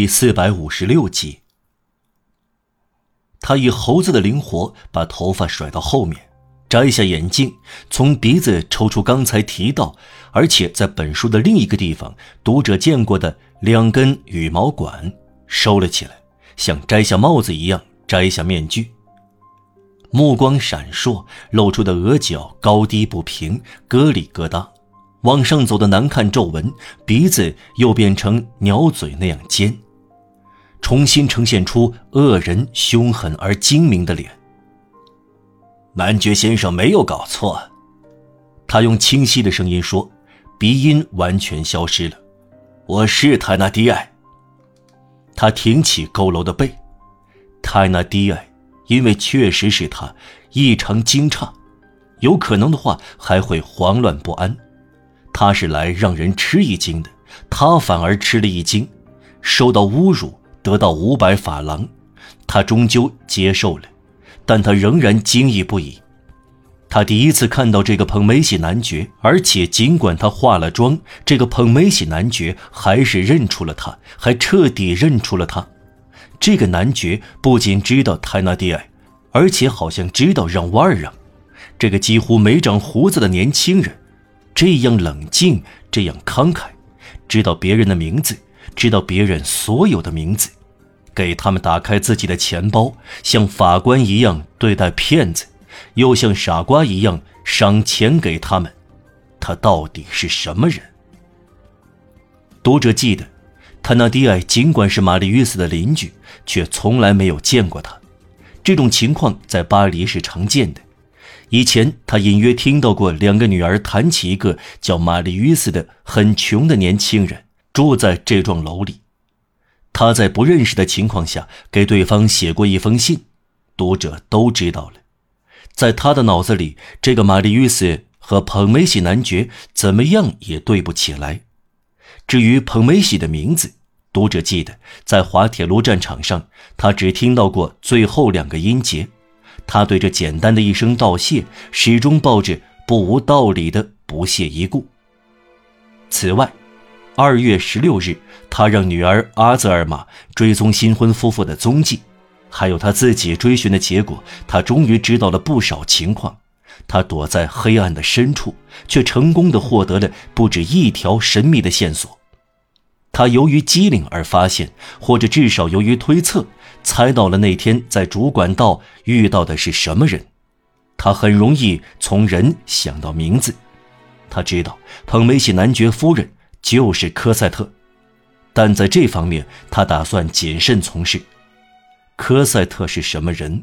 第四百五十六集。他以猴子的灵活把头发甩到后面，摘下眼镜，从鼻子抽出刚才提到，而且在本书的另一个地方读者见过的两根羽毛管，收了起来，像摘下帽子一样摘下面具。目光闪烁，露出的额角高低不平，疙里疙瘩。往上走的难看皱纹，鼻子又变成鸟嘴那样尖，重新呈现出恶人凶狠而精明的脸。男爵先生没有搞错，他用清晰的声音说，鼻音完全消失了。我是泰纳迪埃。他挺起佝偻的背，泰纳迪埃，因为确实是他异常惊诧，有可能的话还会慌乱不安。他是来让人吃一惊的，他反而吃了一惊，受到侮辱，得到五百法郎，他终究接受了，但他仍然惊异不已。他第一次看到这个彭梅西男爵，而且尽管他化了妆，这个彭梅西男爵还是认出了他，还彻底认出了他。这个男爵不仅知道泰纳迪埃，而且好像知道让瓦尔让，这个几乎没长胡子的年轻人。这样冷静，这样慷慨，知道别人的名字，知道别人所有的名字，给他们打开自己的钱包，像法官一样对待骗子，又像傻瓜一样赏钱给他们。他到底是什么人？读者记得，他那迪埃尽管是玛丽约斯的邻居，却从来没有见过他。这种情况在巴黎是常见的。以前他隐约听到过两个女儿谈起一个叫玛丽约斯的很穷的年轻人住在这幢楼里，他在不认识的情况下给对方写过一封信，读者都知道了。在他的脑子里，这个玛丽约斯和彭梅喜男爵怎么样也对不起来。至于彭梅喜的名字，读者记得在滑铁卢战场上，他只听到过最后两个音节。他对这简单的一声道谢，始终抱着不无道理的不屑一顾。此外，二月十六日，他让女儿阿泽尔玛追踪新婚夫妇的踪迹，还有他自己追寻的结果。他终于知道了不少情况。他躲在黑暗的深处，却成功的获得了不止一条神秘的线索。他由于机灵而发现，或者至少由于推测。猜到了那天在主管道遇到的是什么人，他很容易从人想到名字。他知道彭梅西男爵夫人就是科赛特，但在这方面他打算谨慎从事。科赛特是什么人，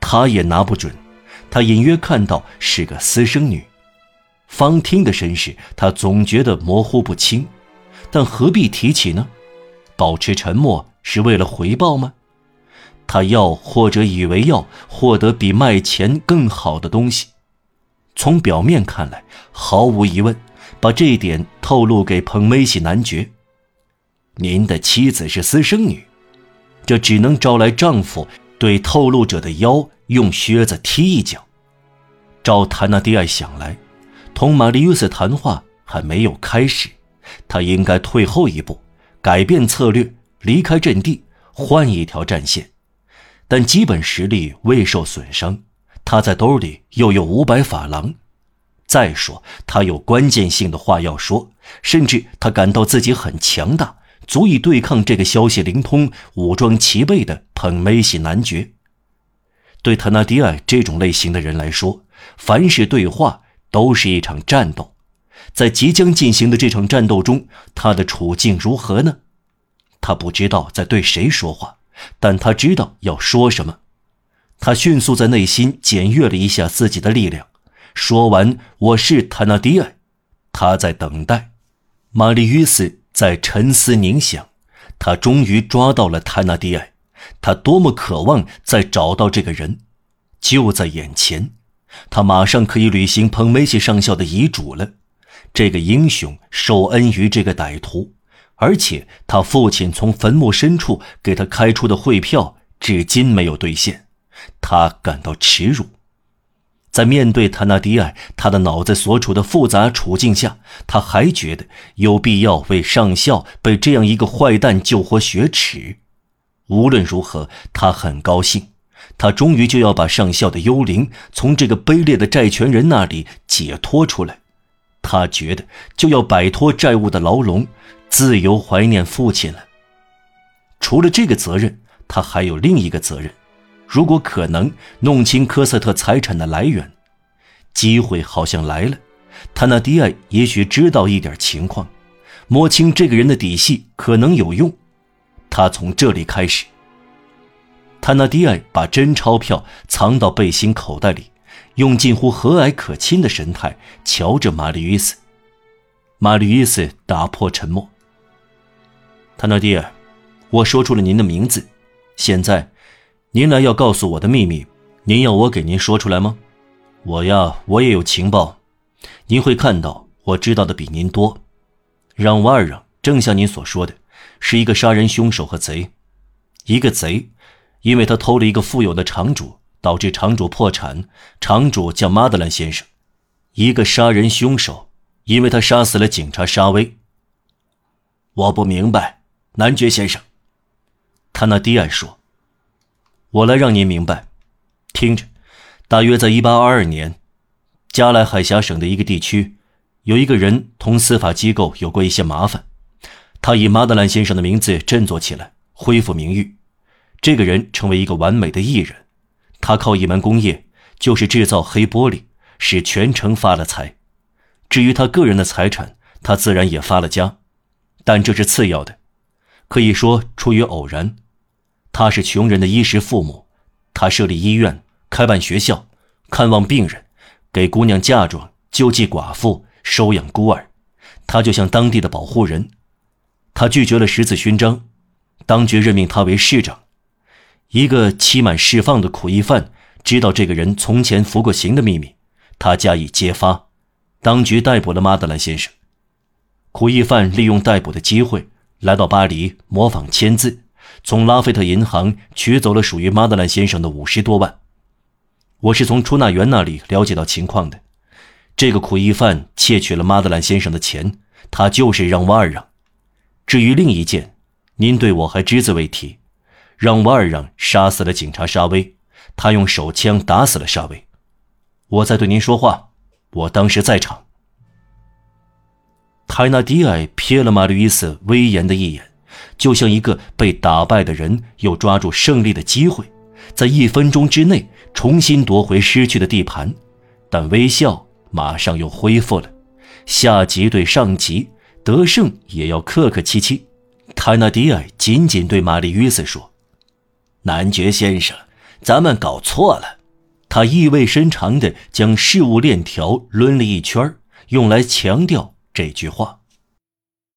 他也拿不准。他隐约看到是个私生女，方汀的身世他总觉得模糊不清，但何必提起呢？保持沉默是为了回报吗？他要或者以为要获得比卖钱更好的东西，从表面看来，毫无疑问，把这一点透露给彭梅西男爵。您的妻子是私生女，这只能招来丈夫对透露者的腰用靴子踢一脚。照谭纳迪埃想来，同玛丽约瑟谈话还没有开始，他应该退后一步，改变策略，离开阵地，换一条战线。但基本实力未受损伤，他在兜里又有五百法郎。再说，他有关键性的话要说，甚至他感到自己很强大，足以对抗这个消息灵通、武装齐备的彭梅西男爵。对特纳迪埃这种类型的人来说，凡是对话都是一场战斗。在即将进行的这场战斗中，他的处境如何呢？他不知道在对谁说话。但他知道要说什么，他迅速在内心检阅了一下自己的力量，说完：“我是塔纳迪埃。”他在等待。玛丽约斯在沉思冥想，他终于抓到了塔纳迪埃。他多么渴望再找到这个人，就在眼前。他马上可以履行彭梅西上校的遗嘱了。这个英雄受恩于这个歹徒。而且他父亲从坟墓深处给他开出的汇票至今没有兑现，他感到耻辱。在面对塔纳迪埃他的脑子所处的复杂处境下，他还觉得有必要为上校被这样一个坏蛋救活雪耻。无论如何，他很高兴，他终于就要把上校的幽灵从这个卑劣的债权人那里解脱出来。他觉得就要摆脱债务的牢笼，自由怀念父亲了。除了这个责任，他还有另一个责任。如果可能弄清科瑟特财产的来源，机会好像来了。塔纳迪埃也许知道一点情况，摸清这个人的底细可能有用。他从这里开始。塔纳迪埃把真钞票藏到背心口袋里，用近乎和蔼可亲的神态瞧着玛丽·伊斯。玛丽·伊斯打破沉默：“塔纳迪埃，我说出了您的名字，现在。”您来要告诉我的秘密，您要我给您说出来吗？我呀，我也有情报，您会看到我知道的比您多。让瓦尔让，正像您所说的，是一个杀人凶手和贼。一个贼，因为他偷了一个富有的厂主，导致厂主破产。厂主叫马德兰先生。一个杀人凶手，因为他杀死了警察沙威。我不明白，男爵先生。他那低矮说。我来让您明白，听着，大约在1822年，加莱海峡省的一个地区，有一个人同司法机构有过一些麻烦，他以马德兰先生的名字振作起来，恢复名誉。这个人成为一个完美的艺人，他靠一门工业，就是制造黑玻璃，使全城发了财。至于他个人的财产，他自然也发了家，但这是次要的，可以说出于偶然。他是穷人的衣食父母，他设立医院、开办学校、看望病人、给姑娘嫁妆、救济寡妇、收养孤儿，他就像当地的保护人。他拒绝了十字勋章，当局任命他为市长。一个期满释放的苦役犯知道这个人从前服过刑的秘密，他加以揭发，当局逮捕了马德兰先生。苦役犯利用逮捕的机会来到巴黎，模仿签字。从拉菲特银行取走了属于马德兰先生的五十多万。我是从出纳员那里了解到情况的。这个苦役犯窃取了马德兰先生的钱，他就是让瓦尔让。至于另一件，您对我还只字未提。让瓦尔让杀死了警察沙威，他用手枪打死了沙威。我在对您说话，我当时在场。泰纳迪埃瞥了马吕伊斯威严的一眼。就像一个被打败的人又抓住胜利的机会，在一分钟之内重新夺回失去的地盘，但微笑马上又恢复了。下级对上级，得胜也要客客气气。泰纳迪埃紧紧对玛丽·约瑟说：“男爵先生，咱们搞错了。”他意味深长地将事物链条抡了一圈，用来强调这句话。